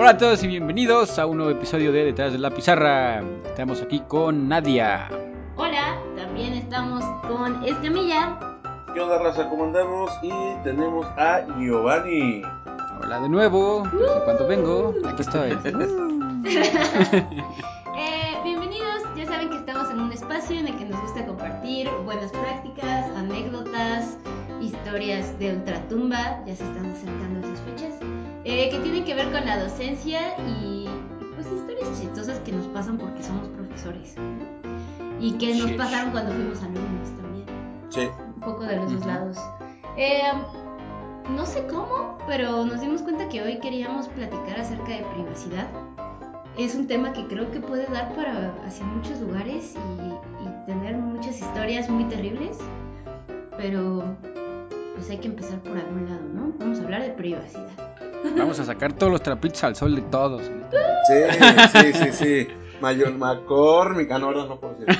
Hola a todos y bienvenidos a un nuevo episodio de Detrás de la Pizarra. Estamos aquí con Nadia. Hola, también estamos con Escamilla. ¿Qué onda, raza? ¿Cómo andamos? Y tenemos a Giovanni. Hola de nuevo. No sé cuánto vengo. Aquí estoy. Eh, bienvenidos. Ya saben que estamos en un espacio en el que nos gusta compartir buenas prácticas, anécdotas, historias de ultratumba. Ya se están acercando. Eh, que tienen que ver con la docencia y pues historias chistosas que nos pasan porque somos profesores. ¿no? Y que nos Sí. pasaron cuando fuimos alumnos también. Sí. un poco de los dos lados. Eh, no sé cómo, pero nos dimos cuenta que hoy queríamos platicar acerca de privacidad. Es un tema que creo que puede dar para hacia muchos lugares y, y tener muchas historias muy terribles, pero pues hay que empezar por algún lado, ¿no? Vamos a hablar de privacidad. Vamos a sacar todos los trapitos al sol de todos. Sí, sí, sí, sí. Mayor McCormick. Ah, no, ahora no puedo decir.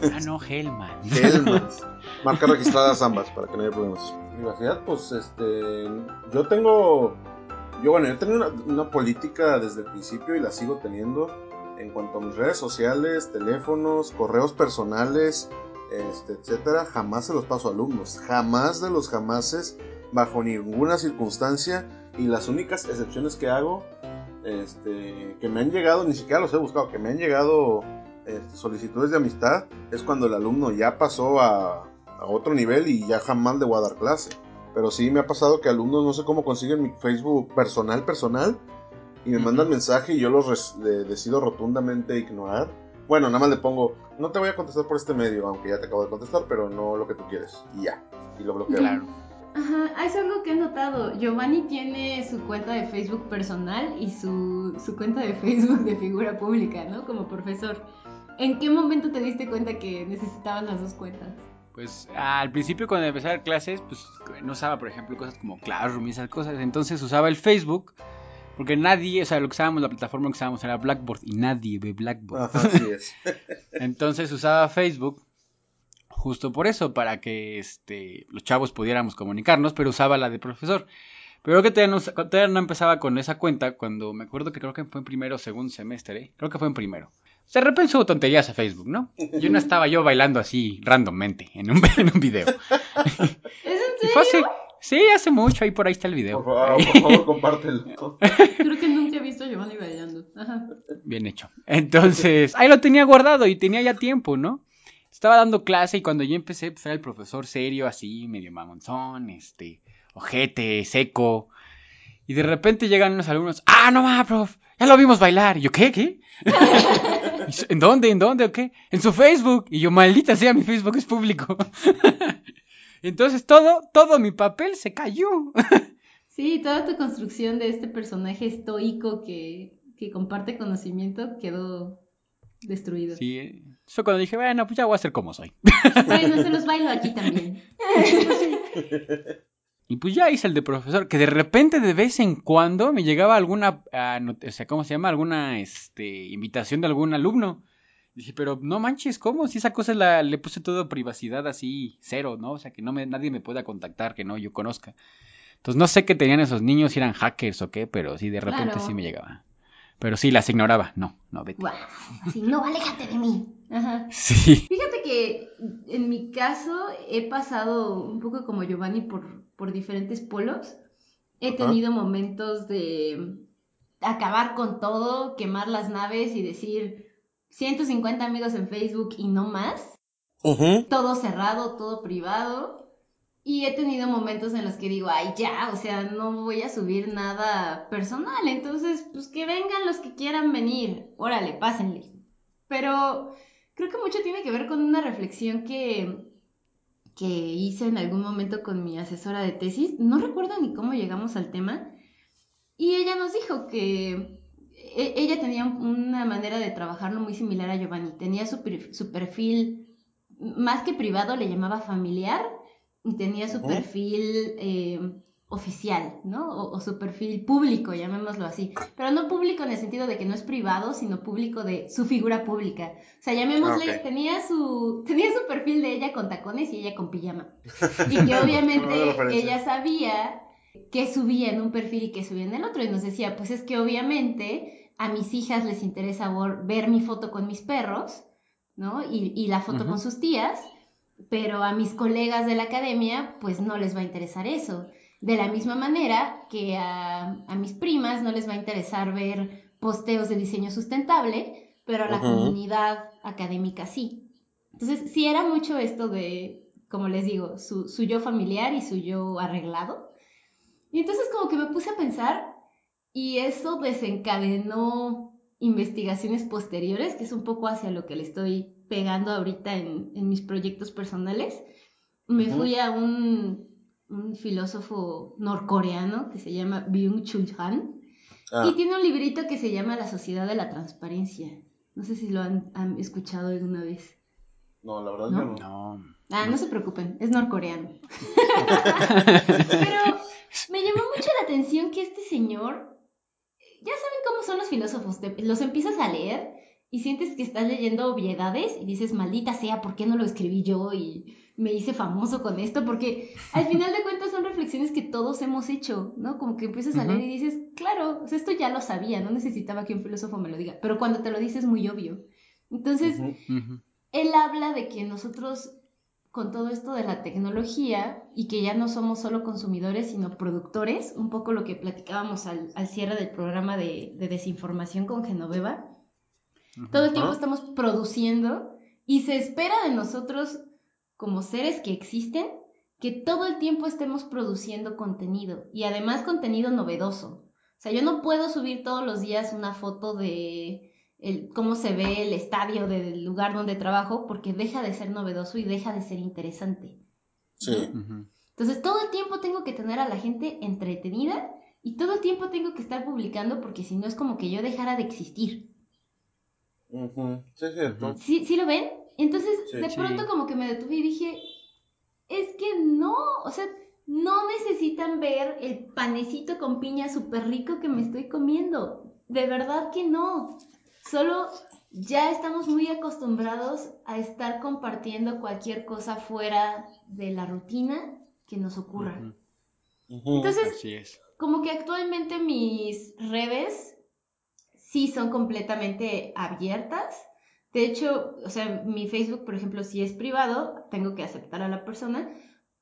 Ah, no, Hellman. Hellmans. Marcas registradas ambas para que no haya problemas. Privacidad, pues, este. Yo tengo. Yo, bueno, yo tengo una, una política desde el principio y la sigo teniendo en cuanto a mis redes sociales, teléfonos, correos personales, este, etcétera. Jamás se los paso a alumnos. Jamás de los jamases, bajo ninguna circunstancia. Y las únicas excepciones que hago, este, que me han llegado, ni siquiera los he buscado, que me han llegado este, solicitudes de amistad, es cuando el alumno ya pasó a, a otro nivel y ya jamás le voy a dar clase. Pero sí me ha pasado que alumnos no sé cómo consiguen mi Facebook personal, personal, y me mandan mensaje y yo los le- decido rotundamente ignorar. Bueno, nada más le pongo, no te voy a contestar por este medio, aunque ya te acabo de contestar, pero no lo que tú quieres. Y ya. Y lo bloqueo. Claro. Ajá, es algo que he notado. Giovanni tiene su cuenta de Facebook personal y su, su cuenta de Facebook de figura pública, ¿no? Como profesor. ¿En qué momento te diste cuenta que necesitaban las dos cuentas? Pues al principio cuando empecé a dar clases, pues no usaba, por ejemplo, cosas como Classroom y esas cosas. Entonces usaba el Facebook, porque nadie, o sea, lo que usábamos, la plataforma que usábamos era Blackboard y nadie ve Blackboard. Ajá, así es. Entonces usaba Facebook justo por eso, para que este, los chavos pudiéramos comunicarnos, pero usaba la de profesor. Pero que todavía no, todavía no empezaba con esa cuenta cuando me acuerdo que creo que fue en primero o segundo semestre, ¿eh? creo que fue en primero. De repente subo tonterías a Facebook, ¿no? Yo no estaba yo bailando así randommente en un, en un video. ¿Es en Y serio? fue hace, sí, hace mucho, ahí por ahí está el video. Por favor, por favor, compártelo. Creo que nunca he visto a Giovanni bailando. Ajá. Bien hecho. Entonces, ahí lo tenía guardado y tenía ya tiempo, ¿no? Estaba dando clase y cuando yo empecé, pues era el profesor serio, así, medio mamonzón, este, ojete, seco. Y de repente llegan unos alumnos, ah, no va, prof, ya lo vimos bailar. Y yo, ¿qué? ¿Qué? ¿En dónde? ¿En dónde? ¿O qué? En su Facebook. Y yo, maldita sea, mi Facebook es público. Entonces todo, todo mi papel se cayó. Sí, toda tu construcción de este personaje estoico que, que comparte conocimiento quedó destruido. Sí, eh, eso cuando dije, bueno, pues ya voy a ser como soy. Bueno, se los bailo aquí también. Y pues ya hice el de profesor, que de repente de vez en cuando me llegaba alguna, ah, o sea, ¿cómo se llama? Alguna este, invitación de algún alumno. Dije, pero no manches, ¿cómo? Si esa cosa la, le puse todo privacidad así, cero, ¿no? O sea, que no me, nadie me pueda contactar, que no yo conozca. Entonces no sé qué tenían esos niños, si eran hackers o qué, pero sí, de repente Claro. sí me llegaba. Pero sí, las ignoraba. No, no, vete. Guau, así, no, aléjate de mí. Ajá. Sí. Fíjate que en mi caso he pasado un poco como Giovanni por, por diferentes polos. He Ajá. tenido momentos de acabar con todo, quemar las naves y decir 150 amigos en Facebook y no más. Todo cerrado, todo privado. Y he tenido momentos en los que digo, ay, ya, o sea, no voy a subir nada personal. Entonces, pues que vengan los que quieran venir. Órale, pásenle. Pero creo que mucho tiene que ver con una reflexión que, que hice en algún momento con mi asesora de tesis. No recuerdo ni cómo llegamos al tema. Y ella nos dijo que e- ella tenía una manera de trabajarlo muy similar a Giovanni. Tenía su, su perfil, más que privado, le llamaba familiar, y tenía su perfil eh, oficial, ¿no? O, o su perfil público, llamémoslo así. Pero no público en el sentido de que no es privado, sino público de su figura pública. O sea, llamémosle, tenía, su, tenía su perfil de ella con tacones y ella con pijama. Y que obviamente ella sabía qué subía en un perfil y qué subía en el otro. Y nos decía, pues es que obviamente a mis hijas les interesa ver mi foto con mis perros, ¿no? Y, la foto con sus tías, pero a mis colegas de la academia, pues no les va a interesar eso. De la misma manera que a, mis primas no les va a interesar ver posteos de diseño sustentable, pero a la comunidad académica sí. Entonces, sí era mucho esto de, como les digo, su, su yo familiar y su yo arreglado. Y entonces como que me puse a pensar y eso desencadenó investigaciones posteriores, que es un poco hacia lo que le estoy pegando ahorita en, en mis proyectos personales. Me fui a un, un, filósofo norcoreano que se llama Byung-Chul Han ah. y tiene un librito que se llama La Sociedad de la Transparencia. No sé si lo han, han escuchado alguna vez. No, la verdad ¿No? no. Ah, no se preocupen, es norcoreano. Pero me llamó mucho la atención que este señor, ya saben cómo son los filósofos, los empiezas a leer y sientes que estás leyendo obviedades y dices, maldita sea, ¿por qué no lo escribí yo y me hice famoso con esto? Porque al final de cuentas son reflexiones que todos hemos hecho, ¿no? Como que empiezas a leer y dices, claro, esto ya lo sabía, no necesitaba que un filósofo me lo diga, pero cuando te lo dices es muy obvio. Entonces, él habla de que nosotros con todo esto de la tecnología y que ya no somos solo consumidores, sino productores, un poco lo que platicábamos al, cierre del programa de, desinformación con Genoveva. Todo el tiempo estamos produciendo y se espera de nosotros como seres que existen que todo el tiempo estemos produciendo contenido y además contenido novedoso. O sea, yo no puedo subir todos los días una foto de el, cómo se ve el estadio del lugar donde trabajo, porque deja de ser novedoso y deja de ser interesante. Sí. Entonces todo el tiempo tengo que tener a la gente entretenida y todo el tiempo tengo que estar publicando porque si no es como que yo dejara de existir. Sí, es cierto. ¿Sí, ¿Sí, lo ven? Entonces de pronto como que me detuve y dije, es que no, o sea, no necesitan ver el panecito con piña súper rico que me estoy comiendo. De verdad que no. Solo ya estamos muy acostumbrados a estar compartiendo cualquier cosa fuera de la rutina que nos ocurra. Entonces, como que actualmente mis redes sí son completamente abiertas. De hecho, o sea, mi Facebook, por ejemplo, si es privado, tengo que aceptar a la persona,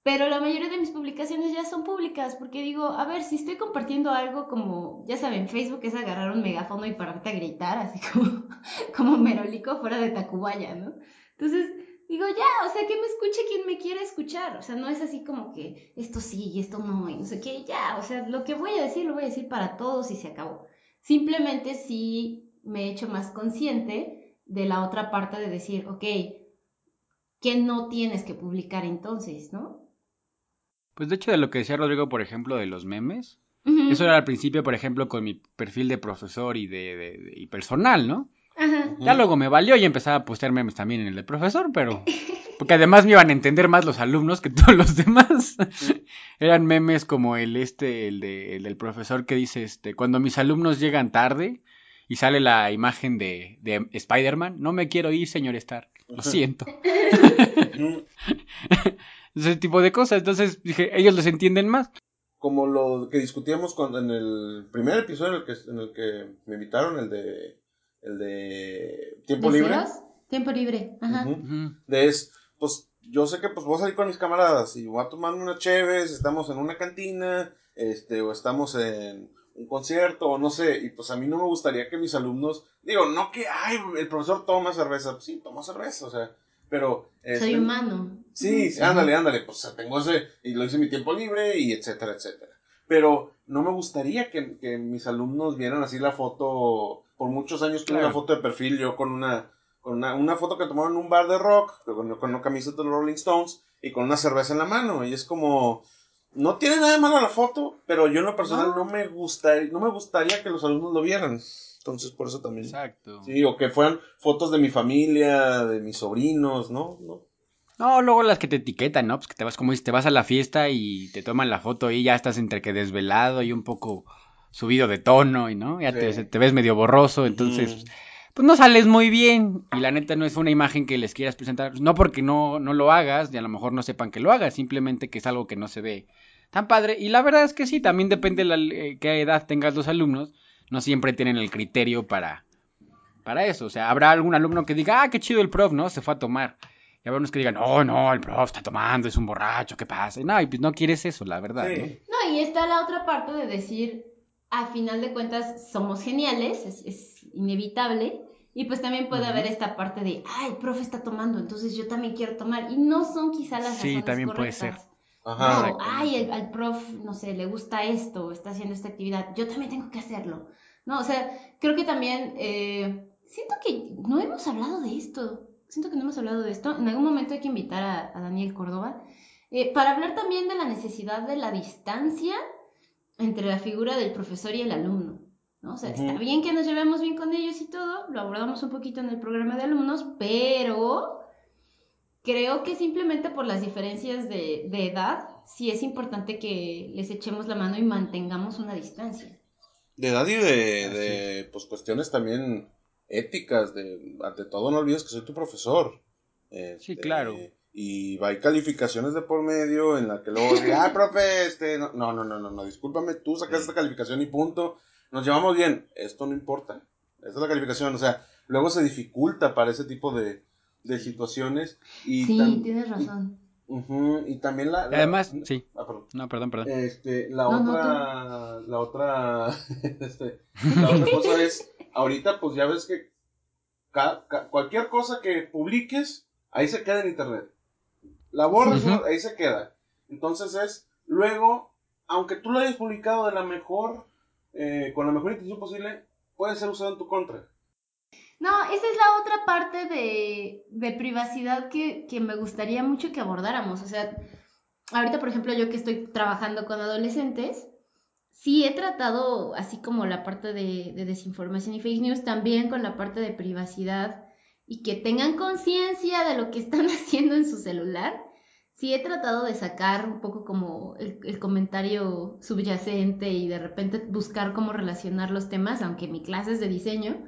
pero la mayoría de mis publicaciones ya son públicas, porque digo, a ver, si estoy compartiendo algo como, ya saben, Facebook es agarrar un megáfono y pararte a gritar, así como, como merolico fuera de Tacubaya, ¿no? Entonces, digo, ya, o sea, que me escuche quien me quiera escuchar, o sea, no es así como que esto sí y esto no, y no sé qué, ya, o sea, lo que voy a decir lo voy a decir para todos y se acabó. Simplemente sí me he hecho más consciente de la otra parte de decir, ok, ¿qué no tienes que publicar entonces, no? Pues de hecho de lo que decía Rodrigo, por ejemplo, de los memes, eso era al principio, por ejemplo, con mi perfil de profesor y de, y personal, ¿no? Ya luego me valió y empezaba a postear memes también en el de profesor, pero porque además me iban a entender más los alumnos que todos los demás. Eran memes como el este, el, de, el del profesor que dice, este, cuando mis alumnos llegan tarde y sale la imagen de, de Spider-Man, no me quiero ir, señor Stark, lo siento ese tipo de cosas. Entonces dije, ellos los entienden más. Como lo que discutíamos cuando en el primer episodio en el que, en el que me invitaron, el de, el de Tiempo Libre. Tiempo Libre, ajá. De es, pues yo sé que pues voy a salir con mis camaradas y voy a tomar una chévere, estamos en una cantina, este, o estamos en un concierto, o no sé, y pues a mí no me gustaría que mis alumnos, digo, no que, ay, el profesor toma cerveza, pues sí, toma cerveza, o sea, pero... Soy este, humano. Sí, ándale, ándale, pues tengo ese, y lo hice en mi tiempo libre, y etcétera, etcétera. Pero no me gustaría que, que mis alumnos vieran así la foto, por muchos años tuve una foto de perfil, yo con una, con una, una foto que tomaron en un bar de rock, con, con una camiseta de los Rolling Stones, y con una cerveza en la mano, y es como... No tiene nada de malo la foto, pero yo en lo personal no, no me gustaría, no me gustaría que los alumnos lo vieran. Entonces, por eso también. Exacto. Sí, o que fueran fotos de mi familia, de mis sobrinos, ¿no? No, no luego las que te etiquetan, ¿no? Pues que te vas, como dices, te vas a la fiesta y te toman la foto y ya estás entre que desvelado y un poco subido de tono, y ¿no? Ya te, te, ves medio borroso, entonces. Pues no sales muy bien. Y la neta no es una imagen que les quieras presentar. No porque no, no lo hagas y a lo mejor no sepan que lo hagas, simplemente que es algo que no se ve tan padre. Y la verdad es que sí, también depende de la, eh, qué edad tengas los alumnos. No siempre tienen el criterio para, para eso. O sea, habrá algún alumno que diga, ah, qué chido el prof, ¿no? Se fue a tomar. Y habrá unos que digan, oh, no, el prof está tomando, es un borracho, ¿qué pasa? No, y pues no quieres eso, la verdad, ¿no? No, y está la otra parte de decir, a final de cuentas somos geniales, es, es inevitable. Y pues también puede haber esta parte de, ay, el profe está tomando, entonces yo también quiero tomar. Y no son quizá las Sí, razones también puede ser. Ajá. No, ay, el- al prof, no sé, le gusta esto, está haciendo esta actividad, yo también tengo que hacerlo. No, o sea, creo que también, eh, siento que no hemos hablado de esto, siento que no hemos hablado de esto. En algún momento hay que invitar a, a Daniel Córdoba eh, para hablar también de la necesidad de la distancia entre la figura del profesor y el alumno. ¿no? O sea, está bien que nos llevemos bien con ellos y todo, lo abordamos un poquito en el programa de alumnos, pero creo que simplemente por las diferencias de, de edad, sí es importante que les echemos la mano y mantengamos una distancia. De edad y de, de pues, cuestiones también éticas. De, ante todo, no olvides que soy tu profesor. Este, Sí, claro. Y hay calificaciones de por medio en la que luego diga, ah, profe, este, no, no, no, no, no, discúlpame, tú sacas Sí. esta calificación y punto. Nos llevamos bien. Esto no importa. Esta es la calificación. O sea, luego se dificulta para ese tipo de, de situaciones. Y Sí, tam- tienes razón. Ujú, y también la... la- Además, sí. Ah, perdón. No, perdón, perdón. Este, la No, no, otra, la otra, este, la otra cosa es, ahorita pues ya ves que cualquier cosa que publiques, ahí se queda en internet. La borras, ahí se queda. Entonces es, luego, aunque tú lo hayas publicado de la mejor, eh, con la mejor intención posible, puede ser usado en tu contra. No, esa es la otra parte de, de privacidad que, que me gustaría mucho que abordáramos. O sea, ahorita, por ejemplo, yo que estoy trabajando con adolescentes, sí he tratado, así como la parte de, de desinformación y fake news, también con la parte de privacidad y que tengan conciencia de lo que están haciendo en su celular. Sí he tratado de sacar un poco como el, comentario subyacente y de repente buscar cómo relacionar los temas, aunque mi clase es de diseño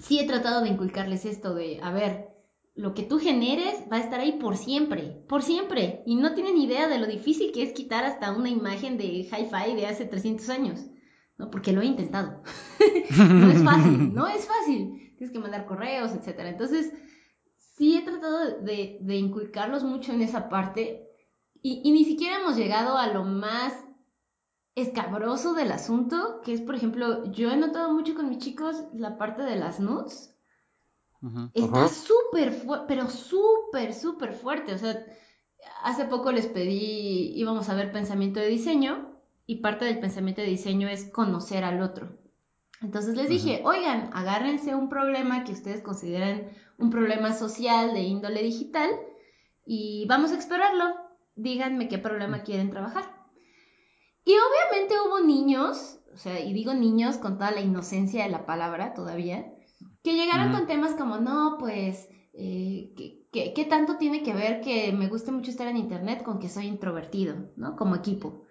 sí he tratado de inculcarles esto de, a ver, lo que tú generes va a estar ahí por siempre, por siempre. Y no tienen idea de lo difícil que es quitar hasta una imagen de hi-fi de hace 300 años, ¿no? Porque lo he intentado. no es fácil, no es fácil. Tienes que mandar correos, etcétera. Entonces, sí he tratado de, de inculcarlos mucho en esa parte. Y, y ni siquiera hemos llegado a lo más escabroso del asunto, que es, por ejemplo, yo he notado mucho con mis chicos la parte de las nudes. Está súper fuerte, pero súper, súper fuerte. O sea, hace poco les pedí, íbamos a ver pensamiento de diseño y parte del pensamiento de diseño es conocer al otro. Entonces les dije, oigan, agárrense un problema que ustedes consideren un problema social de índole digital y vamos a explorarlo. Díganme qué problema quieren trabajar. Y obviamente hubo niños, o sea, y digo niños con toda la inocencia de la palabra todavía, que llegaron con temas como, no, pues, eh, ¿qué, qué, qué tanto tiene que ver que me guste mucho estar en internet con que soy introvertido, ¿no? Como equipo.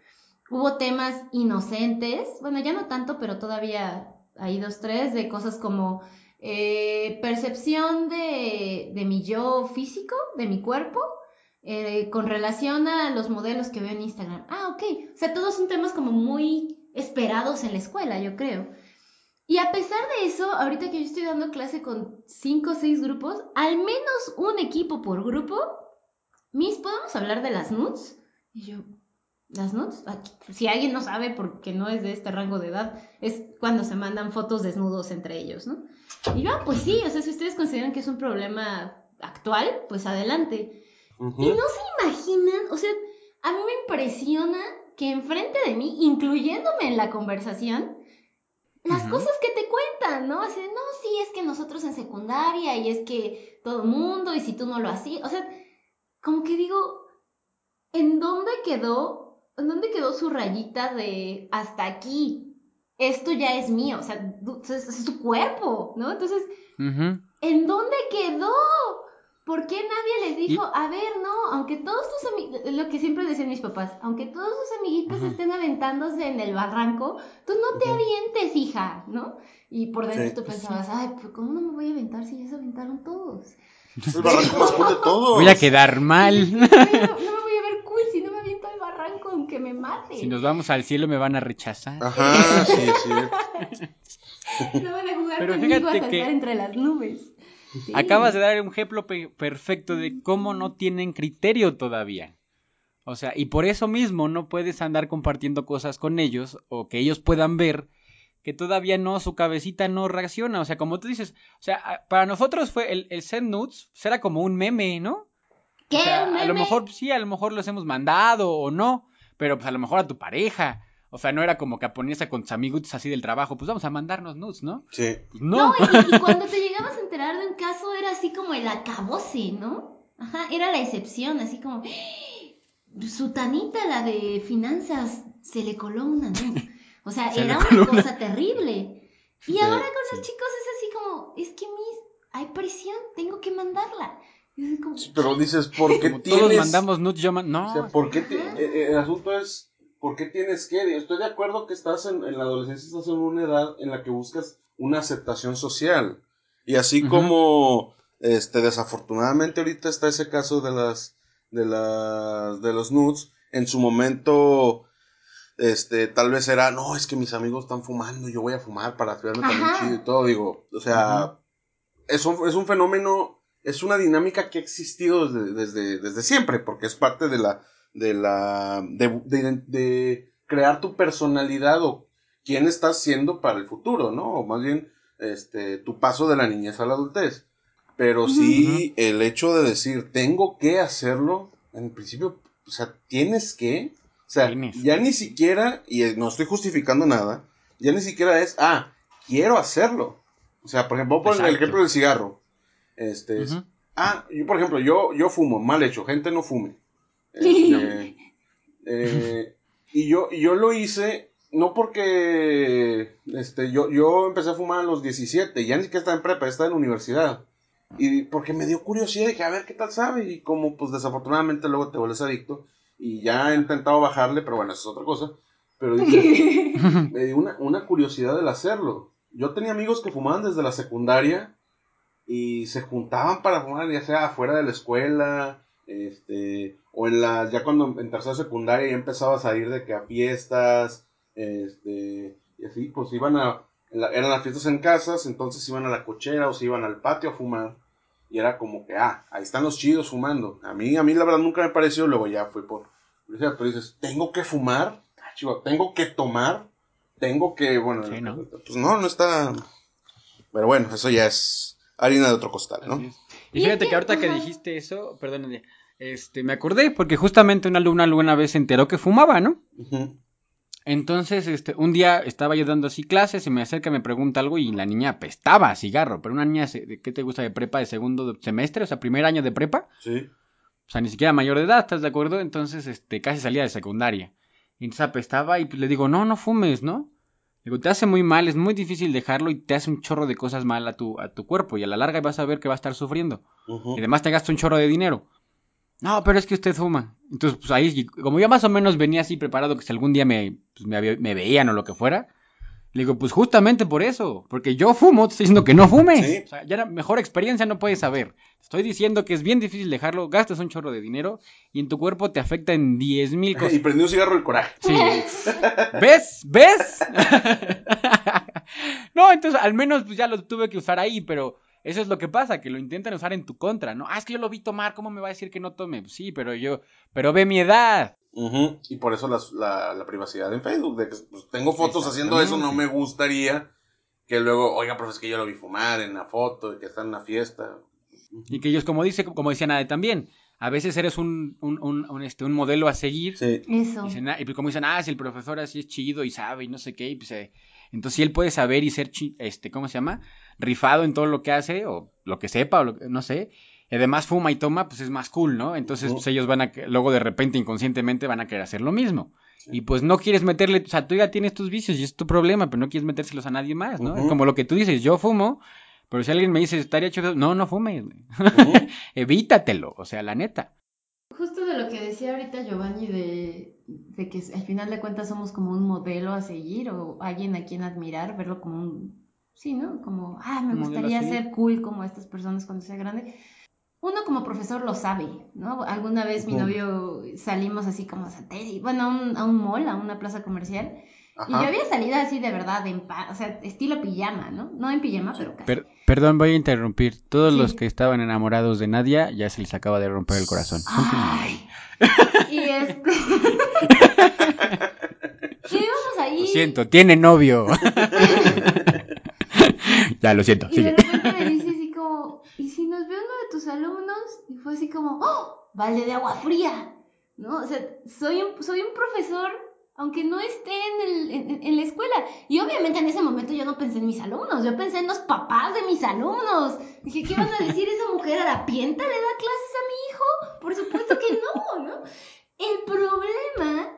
Hubo temas inocentes, bueno, ya no tanto, pero todavía hay dos, tres, de cosas como eh, percepción de, mi yo físico, de mi cuerpo, eh, con relación a los modelos que veo en Instagram. Ah, ok. O sea, todos son temas como muy esperados en la escuela, yo creo. Y a pesar de eso, ahorita que yo estoy dando clase con cinco o seis grupos, al menos un equipo por grupo, Miss, ¿podemos hablar de las nudes? Y yo, ¿las nudes? Aquí, si alguien no sabe porque no es de este rango de edad, es cuando se mandan fotos desnudos entre ellos, ¿no? Y yo, ah, pues sí, o sea, si ustedes consideran que es un problema actual, pues adelante. Y no se imaginan, o sea, a mí me impresiona que enfrente de mí, incluyéndome en la conversación, las cosas que te cuentan, ¿no? Así, de, no, sí, es que nosotros en secundaria y es que todo el mundo y si tú no lo hacías, o sea, como que digo, ¿en dónde quedó, dónde quedó su rayita de hasta aquí? Esto ya es mío, o sea, es, su cuerpo, ¿no? Entonces. ¿En dónde quedó? ¿Por qué nadie les dijo, a ver, no, aunque todos tus amigos, lo que siempre decían mis papás, aunque todos tus amiguitos estén aventándose en el barranco, tú no te avientes, hija, ¿no? Y por dentro Sí. tú pensabas, ay, pues ¿cómo no me voy a aventar si ya se aventaron todos? El barranco más de todos. Voy a quedar mal. Sí, No, no me voy a ver cool si no me aviento al aunque mate. Si nos vamos al cielo me van a rechazar. Ajá, sí, sí. No van a jugar Pero conmigo a saltar que- entre las nubes. Sí. Acabas de dar un ejemplo pe- perfecto de cómo no tienen criterio todavía. O sea, y por eso mismo no puedes andar compartiendo cosas con ellos o que ellos puedan ver que todavía no, su cabecita no reacciona. O sea, como tú dices, o sea, para nosotros fue el, el send nudes, pues, era como un meme, ¿no? ¿Qué? O sea, ¿Un a lo meme? mejor sí, a lo mejor los hemos mandado o no, pero pues a lo mejor a tu pareja. O sea, no era como que ponías con tus amigos así del trabajo, pues vamos a mandarnos nudes, ¿no? Sí. Pues No, no. y, y cuando te llegabas a enterar de un caso era así como el acabose, ¿no? Ajá, era la excepción, así como su tanita, la de finanzas, se le coló una, ¿no? O sea, Se era una una. cosa terrible. Y Sí, ahora con sí. los chicos es así como, es que mis, hay presión, tengo que mandarla. Como, pero dices, ¿por qué Como tienes...? todos mandamos nudes, yo man- No, O sea, ¿por qué Ajá. eh, el asunto es, ¿por qué tienes que? Estoy de acuerdo que estás en, en la adolescencia, estás en una edad en la que buscas una aceptación social. Y así como, este, desafortunadamente ahorita está ese caso de las, de las, de los nudes, en su momento, este, tal vez era, no, es que mis amigos están fumando, yo voy a fumar para verme también chido y todo, digo, o sea, es, un, es un fenómeno, es una dinámica que ha existido desde, desde, desde siempre, porque es parte de la, de la, de, de- de crear tu personalidad o quién estás siendo para el futuro, ¿no? O más bien, este, tu paso de la niñez a la adultez. Pero sí, el hecho de decir, tengo que hacerlo, en principio, o sea, tienes que, o sea, Tienes. ya ni siquiera, y no estoy justificando nada, ya ni siquiera es, ah, quiero hacerlo. O sea, por ejemplo, por el ejemplo del cigarro. Este, ah, yo, por ejemplo, yo, yo fumo, mal hecho, gente no fume. Este, eh, y yo, y yo lo hice, no porque, este, yo, yo empecé a fumar a los 17, ya ni siquiera estaba en prepa, estaba en la universidad. Y porque me dio curiosidad, dije, a ver qué tal sabe. Y como, pues desafortunadamente luego te vuelves adicto. Y ya he intentado bajarle, pero bueno, eso es otra cosa. Pero dije, me dio una, una curiosidad del hacerlo. Yo tenía amigos que fumaban desde la secundaria y se juntaban para fumar, ya sea afuera de la escuela, este, o en la, ya cuando en tercera secundaria ya empezabas a ir de que a fiestas, este, y así, pues iban a, la- eran las fiestas en casas, entonces iban a la cochera o se iban al patio a fumar. Y era como que, ah, ahí están los chidos fumando. A mí, a mí la verdad nunca me pareció, luego ya fue por pero dices, ¿tengo que fumar? Ah, chico, ¿tengo que tomar? Tengo que, bueno, Sí, ¿no? pues no, no está... Pero bueno, eso ya es harina de otro costal, ¿no? Y Y fíjate que- ahorita que dijiste eso, perdón, este, me acordé porque justamente una alumna alguna vez se enteró que fumaba, ¿no? Entonces, este, un día estaba yo dando así clases, se me acerca, me pregunta algo y la niña apestaba a cigarro, pero una niña, ¿qué te gusta de prepa de segundo semestre? O sea, primer año de prepa, Sí. o sea, ni siquiera mayor de edad, ¿estás de acuerdo? Entonces, este, casi salía de secundaria. Y entonces apestaba y pues, le digo, no, no fumes, ¿no? Digo, te hace muy mal, es muy difícil dejarlo y te hace un chorro de cosas mal a tu, a tu cuerpo y a la larga vas a ver que va a estar sufriendo. Y además te gasta un chorro de dinero. No, pero es que usted fuma. Entonces, pues ahí, como yo más o menos venía así preparado que si algún día me, pues, me, me veían o lo que fuera, le digo, pues justamente por eso, porque yo fumo, te estoy diciendo que no fumes. Sí. O sea, ya la mejor experiencia no puedes saber. Estoy diciendo que es bien difícil dejarlo, gastas un chorro de dinero y en tu cuerpo te afecta en 10 mil Y cosas. prendió un cigarro el coraje. Sí. ¿Ves? ¿Ves? no, entonces al menos pues, ya lo tuve que usar ahí, pero eso es lo que pasa, que lo intentan usar en tu contra, ¿no? Ah, es que yo lo vi tomar, ¿cómo me va a decir que no tome? Pues sí, pero yo, pero ve mi edad. Ujú. Y por eso las- la, la privacidad en Facebook. De que pues, tengo fotos haciendo eso, no me gustaría que luego, oiga, pero es que yo lo vi fumar en la foto y que está en una fiesta. Y que ellos, como dice, como decía Nade también, a veces eres un, un, un, un, este, un modelo a seguir. Sí. Eso. Dicen, ah, y como dicen, ah, si el profesor así es chido y sabe y no sé qué, y pues, eh, entonces si él puede saber y ser, chi- este, ¿cómo se llama? Rifado en todo lo que hace, o lo que sepa, o lo que- no sé, y además fuma y toma, pues es más cool, ¿no? Entonces, pues ellos van a, que- luego de repente, inconscientemente, van a querer hacer lo mismo. Y pues no quieres meterle, o sea, tú ya tienes tus vicios y es tu problema, pero no quieres metérselos a nadie más, ¿no? Es como lo que tú dices, yo fumo, pero si alguien me dice, estaría chido, no, no fumes, güey. Evítatelo, o sea, la neta. Justo de lo que decía ahorita Giovanni de, de que al final de cuentas somos como un modelo a seguir o alguien a quien admirar, verlo como un, sí, ¿no? Como, ah, me gustaría ser cool como estas personas cuando sea grande. Uno como profesor lo sabe, ¿no? Alguna vez mi novio salimos así como a satélite, bueno, a un, a un mall, a una plaza comercial, y yo había salido así de verdad, en pa- o sea, estilo pijama, ¿no? No en pijama, pero casi. Per- perdón, voy a interrumpir. Todos Sí. los que estaban enamorados de Nadia ya se les acaba de romper el corazón. Ay. Y este... y íbamos ahí. Lo siento, tiene novio. ya, lo siento, Y de sigue. repente me dice así como, ¿y si tus alumnos? Y fue así como, ¡oh! Balde de agua fría, ¿no? O sea, soy un, soy un profesor, aunque no esté en, el, en, en la escuela. Y obviamente en ese momento yo no pensé en mis alumnos, yo pensé en los papás de mis alumnos. Dije, ¿qué van a decir esa mujer harapienta le da clases a mi hijo? Por supuesto que no, ¿no? El problema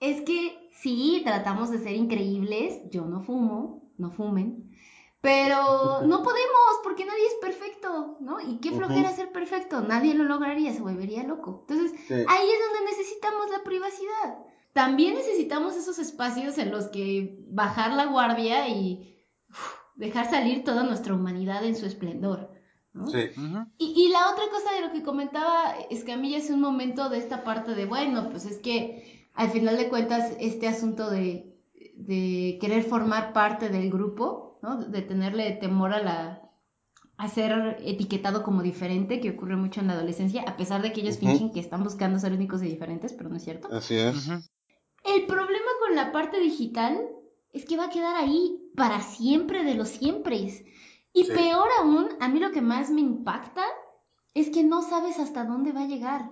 es que sí, tratamos de ser increíbles. Yo no fumo, no fumen. Pero no podemos porque nadie es perfecto, ¿no? Y qué flojera ser perfecto. Nadie lo lograría, se volvería loco. Entonces, Sí. ahí es donde necesitamos la privacidad. También necesitamos esos espacios en los que bajar la guardia y uf, dejar salir toda nuestra humanidad en su esplendor. ¿no? Sí. Y, y la otra cosa de lo que comentaba es que a mí ya es un momento de esta parte de, bueno, pues es que al final de cuentas este asunto de, de querer formar parte del grupo, ¿no? De tenerle temor a la a ser etiquetado como diferente, que ocurre mucho en la adolescencia, a pesar de que ellos Ujú. fingen que están buscando ser únicos y diferentes, pero no es cierto. Así es. El problema con la parte digital es que va a quedar ahí para siempre de los siempre. Y Sí. peor aún, a mí lo que más me impacta es que no sabes hasta dónde va a llegar.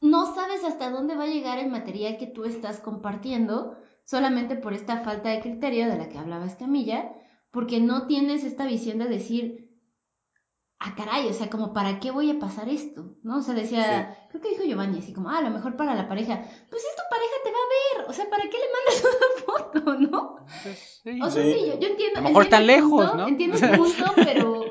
No sabes hasta dónde va a llegar el material que tú estás compartiendo solamente por esta falta de criterio de la que hablaba Escamilla, porque no tienes esta visión de decir, ah, caray, o sea, como, ¿para qué voy a pasar esto? ¿No? O sea, decía, creo que dijo Giovanni, así como, ah, a lo mejor para la pareja, pues si tu pareja te va a ver, o sea, ¿para qué le mandas una foto, no? Pues, sí. O sea, Sí. sí, yo, yo entiendo. A lo mejor tan lejos, punto, ¿no? Entiendo el punto, pero,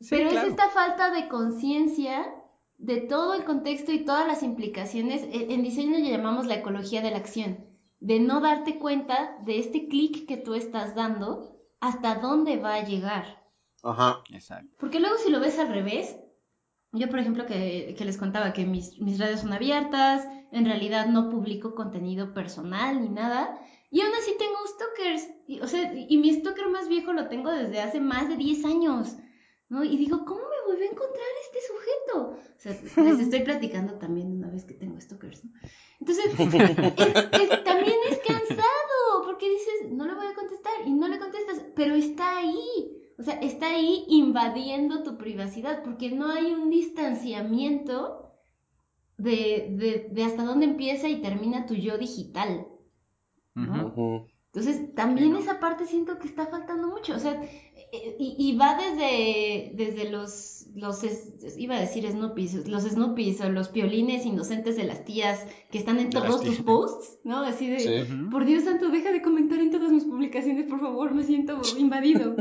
Sí, pero claro. es esta falta de conciencia de todo el contexto y todas las implicaciones. En en diseño le llamamos la ecología de la acción, de no darte cuenta de este clic que tú estás dando, hasta dónde va a llegar. Ajá. Exacto. Porque luego si lo ves al revés, yo por ejemplo que, que les contaba que mis, mis redes son abiertas, en realidad no publico contenido personal ni nada, y aún así tengo stalkers, y, o sea, y mi stalker más viejo lo tengo desde hace más de 10 años, ¿no? Y digo, ¿cómo me volvió a encontrar este sujeto? O sea, les estoy platicando también una vez que tengo stalkers, ¿no? Entonces, es- es- también es cansado, porque dices, no le voy a contestar, y no le contestas, pero está ahí. O sea, está ahí invadiendo tu privacidad porque no hay un distanciamiento de, de, de hasta dónde empieza y termina tu yo digital. ¿no? Entonces, también Sí, ¿no? esa parte siento que está faltando mucho. O sea, y, y va desde, desde los, los es- iba a decir Snoopies, los Snoopies o los piolines inocentes de las tías que están en todos tus posts, ¿no? Así de, Sí. Por Dios santo, deja de comentar en todas mis publicaciones, por favor, me siento invadido.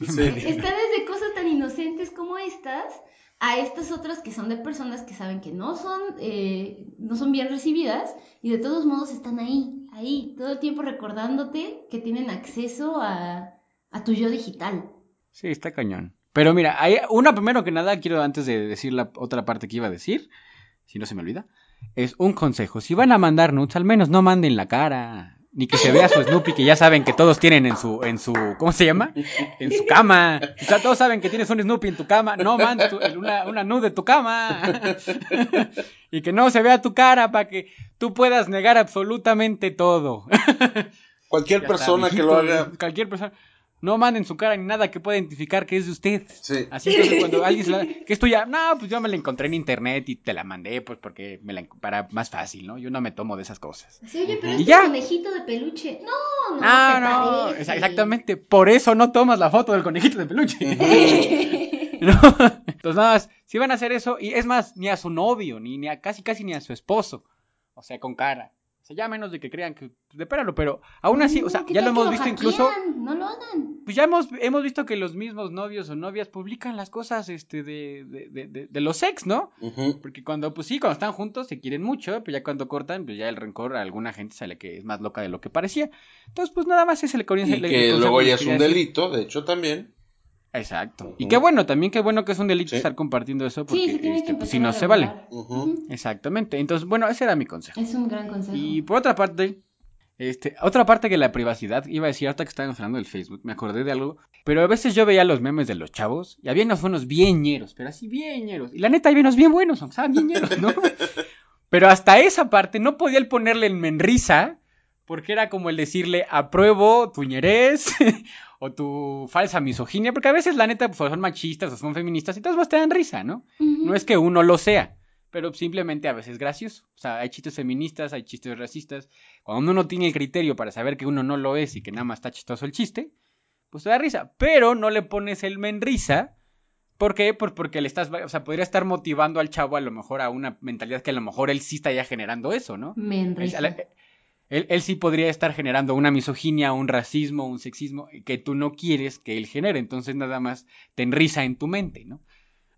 Sí. Está desde cosas tan inocentes como estas a estas otras que son de personas que saben que no son, eh, no son bien recibidas y de todos modos están ahí, ahí, todo el tiempo recordándote que tienen acceso a, a tu yo digital. Sí, está cañón. Pero mira, hay una primero que nada, quiero antes de decir la otra parte que iba a decir, si no se me olvida, es un consejo. Si van a mandar nudes, al menos no manden la cara. Ni que se vea su Snoopy, que ya saben que todos tienen en su, en su, ¿cómo se llama? En su cama. O sea, todos saben que tienes un Snoopy en tu cama. No mandes una, una nude de tu cama. y que no se vea tu cara para que tú puedas negar absolutamente todo. Cualquier Ya está, persona que lo haga. Cualquier persona. No manden su cara ni nada que pueda identificar que es de usted. Sí. Así entonces cuando alguien se la... Que es tuya, no, pues yo me la encontré en internet y te la mandé, pues porque me la... para más fácil, ¿no? Yo no me tomo de esas cosas. Así, oye, pero Y este ya. conejito de peluche. No, no, Ah, no, exactamente. Por eso no tomas la foto del conejito de peluche. ¿No? Entonces nada más, si van a hacer eso, y es más, ni a su novio, ni, ni a casi casi ni a su esposo. O sea, con cara. O sea, ya menos de que crean que... Depéralo, pero aún así, o sea, No, ¿qué ya lo hemos visto incluso... No lo hagan. Pues ya hemos, hemos visto que los mismos novios o novias publican las cosas este, de, de, de, de- de los ex, ¿no? Porque cuando, pues sí, cuando están juntos se quieren mucho, pero ya cuando cortan, pues ya el rencor a alguna gente sale que es más loca de lo que parecía. Entonces, pues nada más es el. Y que luego ya es un delito, de hecho también. Exacto. Y qué bueno, también qué bueno que es un delito Sí. estar compartiendo eso Sí, porque tiene este, pues, si no se vale. Exactamente. Entonces, bueno, ese era mi consejo. Es un gran consejo. Y por otra parte, este, otra parte que la privacidad, iba a decir ahorita que estábamos hablando del Facebook, me acordé de algo, pero a veces yo veía los memes de los chavos y había unos, unos bien ñeros, pero así bien ñeros. Y la neta, había unos bien buenos, aunque estaban bien ñeros, ¿no? Pero hasta esa parte no podía él ponerle el menrisa, porque era como el decirle, apruebo tu ñerez o tu falsa misoginia, porque a veces la neta pues, son machistas o son feministas y todos más te dan risa, ¿no? No es que uno lo sea, pero simplemente a veces es gracioso. O sea, hay chistes feministas, hay chistes racistas. Cuando uno no tiene el criterio para saber que uno no lo es y que nada más está chistoso el chiste, pues te da risa. Pero no le pones el menrisa. ¿Por qué? Pues porque le estás, o sea, podría estar motivando al chavo a lo mejor a una mentalidad que a lo mejor él sí está ya generando eso, ¿no? Me Él, enrisa. Él- él sí podría estar generando una misoginia, un racismo, un sexismo que tú no quieres que él genere. Entonces nada más te enrisa en tu mente, ¿no?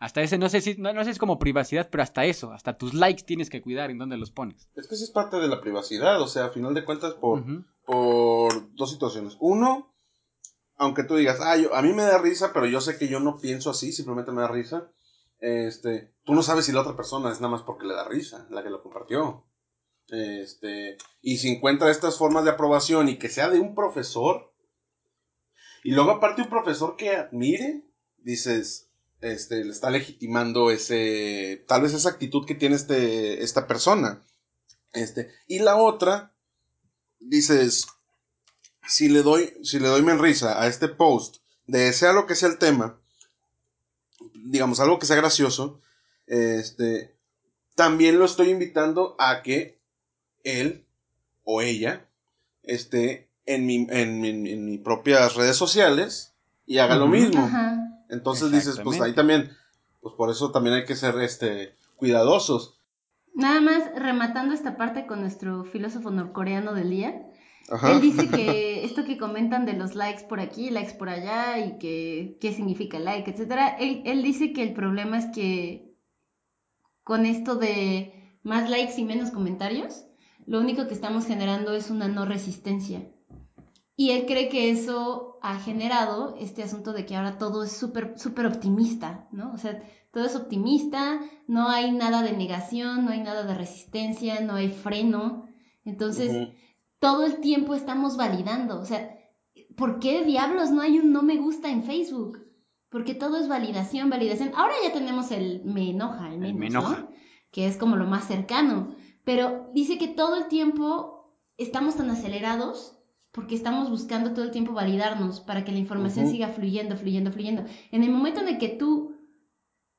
Hasta ese, no sé si, no, no sé si es como privacidad, pero hasta eso, hasta tus likes tienes que cuidar en dónde los pones. Es que sí es parte de la privacidad, o sea, a final de cuentas, por, por dos situaciones. Uno, aunque tú digas, ah, yo, a mí me da risa, pero yo sé que yo no pienso así, simplemente me da risa. Este, tú no sabes si la otra persona es nada más porque le da risa, la que lo compartió. Este, y si encuentra estas formas de aprobación y que sea de un profesor, y luego aparte un profesor que admire, dices, este, le está legitimando ese, tal vez esa actitud que tiene este, esta persona. Este, y la otra, dices, si le doy, si le doy menrisa a este post, de sea lo que sea el tema, digamos, algo que sea gracioso, este, también lo estoy invitando a que él o ella esté en mi, en, mi- en mis propias redes sociales y haga lo mismo. Ajá. Entonces dices, pues ahí también, pues por eso también hay que ser este cuidadosos. Nada más rematando esta parte con nuestro filósofo norcoreano del día. Ajá. Él dice que esto que comentan de los likes por aquí, likes por allá y que qué significa like, etcétera, él, él dice que el problema es que con esto de más likes y menos comentarios, lo único que estamos generando es una no resistencia. Y él cree que eso ha generado este asunto de que ahora todo es súper súper optimista, ¿no? O sea, todo es optimista, no hay nada de negación, no hay nada de resistencia, no hay freno. Entonces, todo el tiempo estamos validando. O sea, ¿por qué diablos no hay un no me gusta en Facebook? Porque todo es validación, validación. Ahora ya tenemos el me enoja, el menos, me enoja. ¿no? Que es como lo más cercano. Pero dice que todo el tiempo estamos tan acelerados porque estamos buscando todo el tiempo validarnos para que la información siga fluyendo, fluyendo, fluyendo. En el momento en el que tú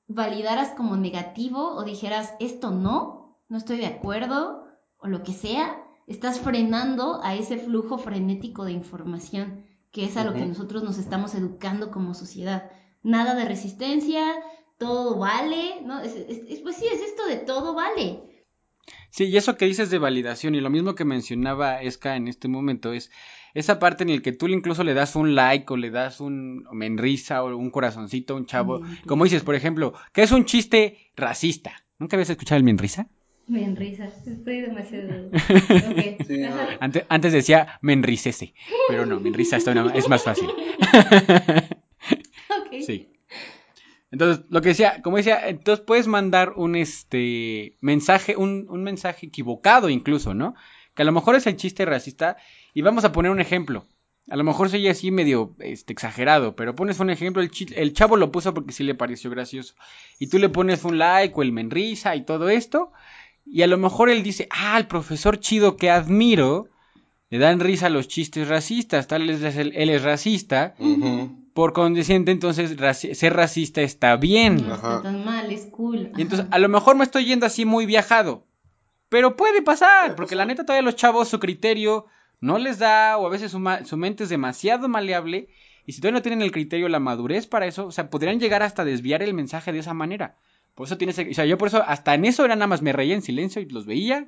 validaras como negativo o dijeras esto no, no estoy de acuerdo o lo que sea, estás frenando a ese flujo frenético de información, que es a lo que nosotros nos estamos educando como sociedad. Nada de resistencia, todo vale, ¿no? Es- pues sí, es esto de todo vale. Sí, y eso que dices de validación y lo mismo que mencionaba Esca en este momento es esa parte en el que tú incluso le das un like o le das un menrisa o un corazoncito a un chavo. Menrisa. Como dices, por ejemplo, que es un chiste racista. ¿Nunca habías escuchado el menrisa? Me enrisa, estoy demasiado... Sí. Antes, antes decía menricese, pero no, menrisa es más fácil. Ok. Sí. Entonces, lo que decía, como decía, entonces puedes mandar un este mensaje, un, un mensaje equivocado incluso, ¿no? Que a lo mejor es el chiste racista. Y vamos a poner un ejemplo. A lo mejor soy así medio este, exagerado, pero pones un ejemplo, el, el chavo lo puso porque sí le pareció gracioso. Y tú le pones un like o el menrisa y todo esto. Y a lo mejor él dice, ah, el profesor chido que admiro, le dan risa los chistes racistas, tal vez él, él es racista. Ujú. Por condiciente, entonces raci- ser racista está bien. No está tan mal, es cool. Y entonces, a lo mejor me estoy yendo así muy viajado. Pero puede pasar, Puede porque pasar. la neta todavía los chavos su criterio no les da, o a veces su, ma- su mente es demasiado maleable. Y si todavía no tienen el criterio, la madurez para eso, o sea, podrían llegar hasta desviar el mensaje de esa manera. Por eso tienes, o sea, yo por eso, hasta en eso era nada más me reía en silencio y los veía.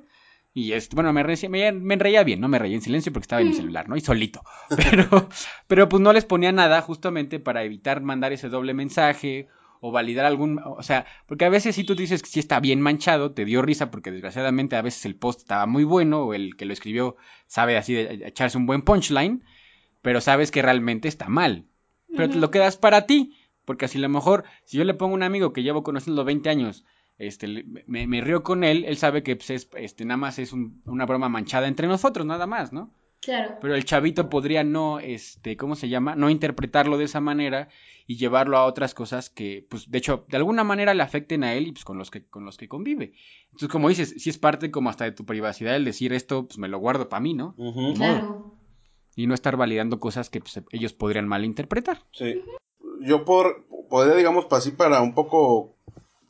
Y es, bueno, me reía, me, me reía bien, no me reía en silencio porque estaba en mi celular, ¿no? Y solito. Pero, pero pues no les ponía nada justamente para evitar mandar ese doble mensaje o validar algún, o sea, porque a veces si tú dices que sí está bien manchado, te dio risa porque desgraciadamente a veces el post estaba muy bueno o el que lo escribió sabe así de echarse un buen punchline, pero sabes que realmente está mal. Pero te lo quedas para ti, Porque así a lo mejor, si yo le pongo a un amigo que llevo conociendo 20 años, este, le- me, me río con él, él sabe que pues, es, este, nada más es un- una broma manchada entre nosotros, nada más, ¿no? Claro. Pero el chavito podría no, este, ¿cómo se llama? No interpretarlo de esa manera y llevarlo a otras cosas que, pues, de hecho, de alguna manera le afecten a él y pues con los que, con los que convive. Entonces, como dices, si es parte como hasta de tu privacidad el decir esto, pues me lo guardo para mí, ¿no? Claro. Y no estar validando cosas que pues, ellos podrían malinterpretar. Sí. Yo por podría, digamos, así para un poco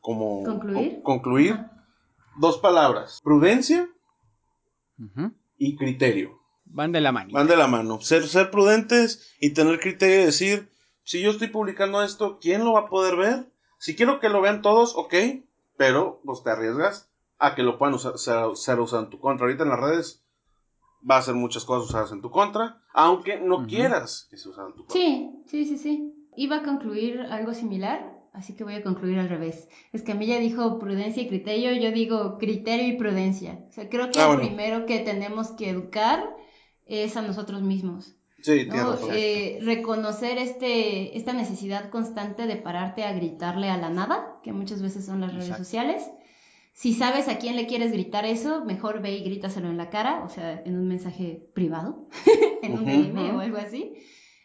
como ¿Concluir? co- concluir Ajá. dos palabras: prudencia y criterio. Van de la mano. Van de la mano. Ser, ser prudentes y tener criterio de decir, si yo estoy publicando esto, ¿quién lo va a poder ver? Si quiero que lo vean todos, ok, pero pues te arriesgas a que lo puedan usar, ser, ser usado en tu contra. Ahorita en las redes va a ser muchas cosas usadas en tu contra, aunque no quieras que se usen en tu contra. Sí, sí, sí, sí. Iba a concluir algo similar, así que voy a concluir al revés. Es que a mí ya dijo prudencia y criterio, yo digo criterio y prudencia. O sea, creo que Ah, lo primero que tenemos que educar es a nosotros mismos. Sí, ¿no? Eh, reconocer este, esta necesidad constante de pararte a gritarle a la nada, que muchas veces son las redes sociales. Si sabes a quién le quieres gritar eso, mejor ve y grítaselo en la cara, o sea, en un mensaje privado, en un. DM o algo así.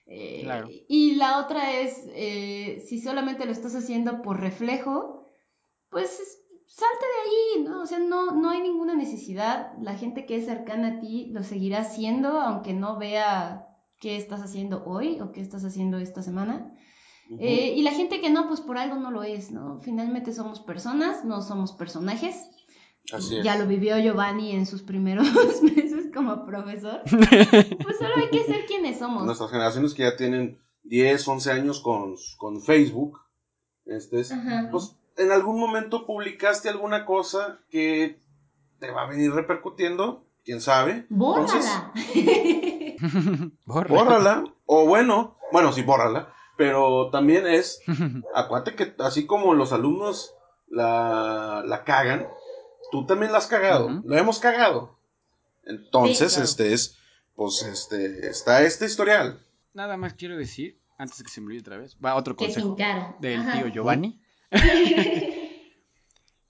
Eh, Claro. Y la otra es, eh, si solamente lo estás haciendo por reflejo, pues salte de ahí, ¿no? O sea, no, no hay ninguna necesidad. La gente que es cercana a ti lo seguirá haciendo, aunque no vea qué estás haciendo hoy o qué estás haciendo esta semana. Eh, y la gente que no, pues por algo no lo es, ¿no? Finalmente somos personas, no somos personajes. Así es. Ya lo vivió Giovanni en sus primeros meses como profesor. Pues solo hay que ser quienes somos. Nuestras generaciones que ya tienen 10, 11 años con, con Facebook, este es, Ajá. pues en algún momento publicaste alguna cosa que te va a venir repercutiendo, quién sabe. Entonces, ¡Bórrala! Borra. bórrala. O bueno, bueno, sí, bórrala. Pero también es, acuérdate que así como los alumnos la, la cagan, tú también la has cagado. Lo hemos cagado. Entonces, Sí, claro. este es, pues este, está este historial. Nada más quiero decir, antes de que se me olvide otra vez, va otro consejo sin cara. del Ajá. tío Giovanni.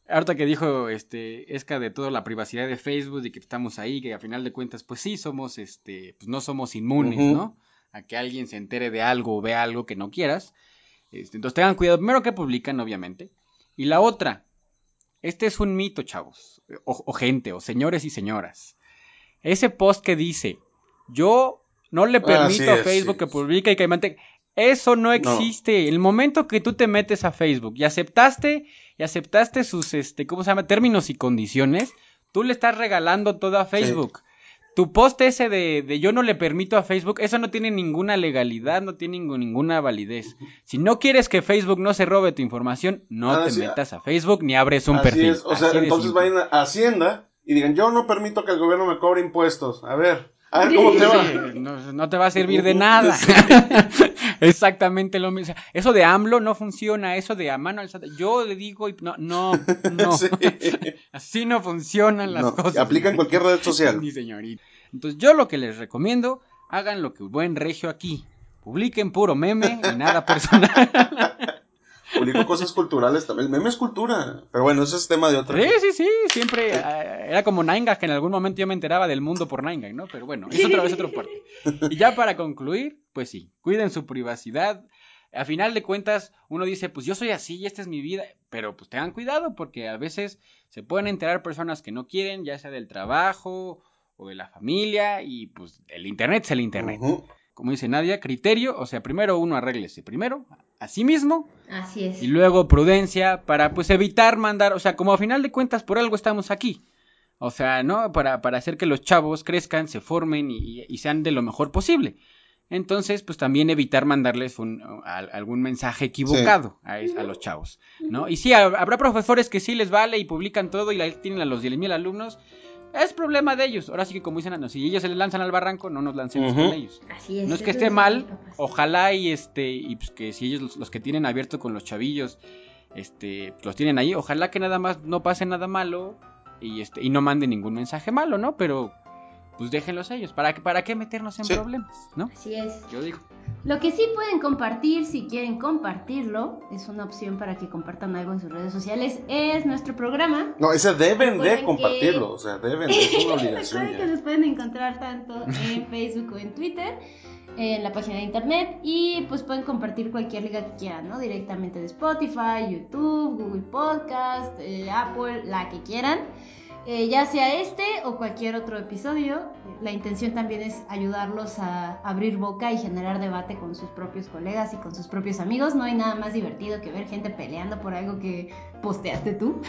Ahorita que dijo este Esca de toda la privacidad de Facebook y que estamos ahí, que a final de cuentas, pues sí, somos este, pues no somos inmunes. ¿no? A que alguien se entere de algo o vea algo que no quieras. Este, entonces tengan cuidado, primero que publican, obviamente. Y la otra, este es un mito, chavos, o, o gente, o señores y señoras. Ese post que dice, yo no le Ah, permito a Facebook que publique y que mantenga. Eso no existe. El momento que tú te metes a Facebook y aceptaste y aceptaste sus este, ¿cómo se llama? términos y condiciones, tú le estás regalando todo a Facebook. Tu post ese de, de yo no le permito a Facebook, eso no tiene ninguna legalidad, no tiene ninguna validez. Si no quieres que Facebook no se robe tu información, no Ah, te sí, metas a Facebook ni abres un Así perfil. es, o sea, Así entonces simple. vayan a Hacienda y digan, yo no permito que el gobierno me cobre impuestos. A ver, a ver cómo te va. No te va a servir de nada. Exactamente lo mismo. Eso de AMLO no funciona, eso de a mano alzada. Yo le digo, y no, no, no. Sí. Así no funcionan las No, cosas. aplica en cualquier red social. Señorita. Entonces, yo lo que les recomiendo, hagan lo que buen regio aquí. Publiquen puro meme y nada personal. Publico cosas culturales también. El meme es cultura. Pero bueno, ese es tema de otra. Sí, sí, sí, siempre eh, era como Nine que en algún momento yo me enteraba del mundo por Nine ¿no? Pero bueno, es otra vez otro parte. Y ya para concluir, pues sí, cuiden su privacidad. A final de cuentas, uno dice, pues yo soy así y esta es mi vida, pero pues tengan cuidado porque a veces se pueden enterar personas que no quieren, ya sea del trabajo o de la familia, y pues el Internet es el Internet. Como dice Nadia, criterio, o sea, primero uno arréglese primero a sí mismo Así es. y luego prudencia para pues evitar mandar, o sea, como a final de cuentas por algo estamos aquí. O sea, ¿no? Para, para hacer que los chavos crezcan, se formen y, y sean de lo mejor posible. Entonces, pues también evitar mandarles un, a- algún mensaje equivocado a, los chavos, ¿no? Y sí, ha- habrá profesores que sí les vale y publican todo y la, tienen a los 10.000 alumnos. Es problema de ellos. Ahora sí que como dicen, "Ah, no, si ellos se les lanzan al barranco, no nos lancemos con ellos. Así es. No es que esté mal, papás. ojalá y este, y pues que si ellos los, los que tienen abierto con los chavillos, este, los tienen ahí, ojalá que nada más no pase nada malo y este, y no manden ningún mensaje malo, ¿no? Pero pues déjenlos ellos. ¿Para, qué- ¿Para qué meternos en Sí. problemas? ¿No? Así es. Yo digo. Lo que sí pueden compartir, si quieren compartirlo, es una opción para que compartan algo en sus redes sociales, es nuestro programa. No, ese deben de compartirlo, o sea, deben, es una obligación Recuerden que nos pueden encontrar tanto en Facebook o en Twitter, en la página de internet y pues pueden compartir cualquier liga que quieran, ¿no? Directamente de Spotify, YouTube, Google Podcast, eh, Apple, la que quieran. Eh, ya sea este o cualquier otro episodio, la intención también es ayudarlos a abrir boca y generar debate con sus propios colegas y con sus propios amigos. No hay nada más divertido que ver gente peleando por algo que posteaste tú.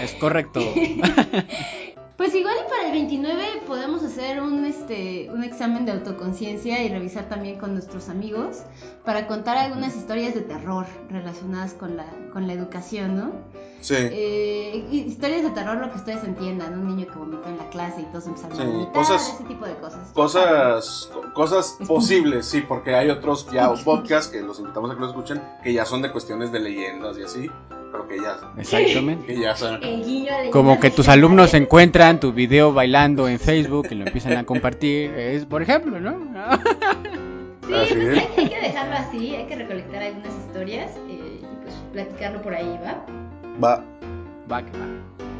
Es correcto. Pues igual y para el 29 podemos hacer un, este, un examen de autoconciencia y revisar también con nuestros amigos para contar algunas historias de terror relacionadas con la, con la educación, ¿no? Sí. Eh, historias de terror, lo que ustedes entiendan, un niño que vomitó en la clase y todos empezaron Sí, a vomitar, cosas- ese tipo de cosas. Cosas, co- cosas posibles, sí, porque hay otros ya podcasts que los invitamos a que lo escuchen, que ya son de cuestiones de leyendas y así, que ya, Exactamente. que ya son. El guiño a Como que tus alumnos encuentran tu video bailando en Facebook y lo empiezan a compartir. Es, por ejemplo, ¿no? Sí, pues hay, hay que dejarlo así, hay que recolectar algunas historias eh, y pues platicarlo por ahí, ¿va? Va, Va que va.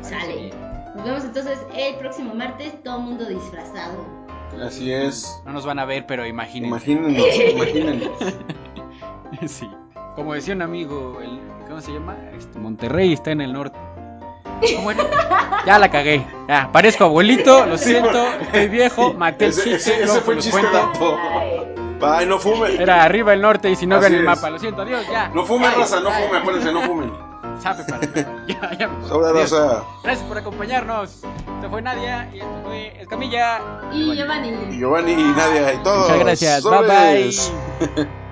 Sale. Nos vemos entonces el próximo martes, todo mundo disfrazado. así es. No nos van a ver, pero imaginen. Imagínenos, imagínenos. Sí. Como decía un amigo, el, ¿cómo se llama? Este, Monterrey está en el norte. ¿Cómo era? Ya la cagué. Ya, parezco abuelito, lo siento, estoy viejo, maté el chiste, ese- ese fue el chiste. Bye, no fumen. Era arriba el norte y si no Así vean el es. mapa, lo siento, adiós, ya. No fumen, Bye, raza, no fumen, acuérdense, no fumen. Sabe para Ya, ya. raza. Gracias por acompañarnos. Esto fue Nadia y esto fue Escamilla. Y Giovanni. Y Giovanni y Nadia y todos. Muchas gracias. Sobres. Bye bye.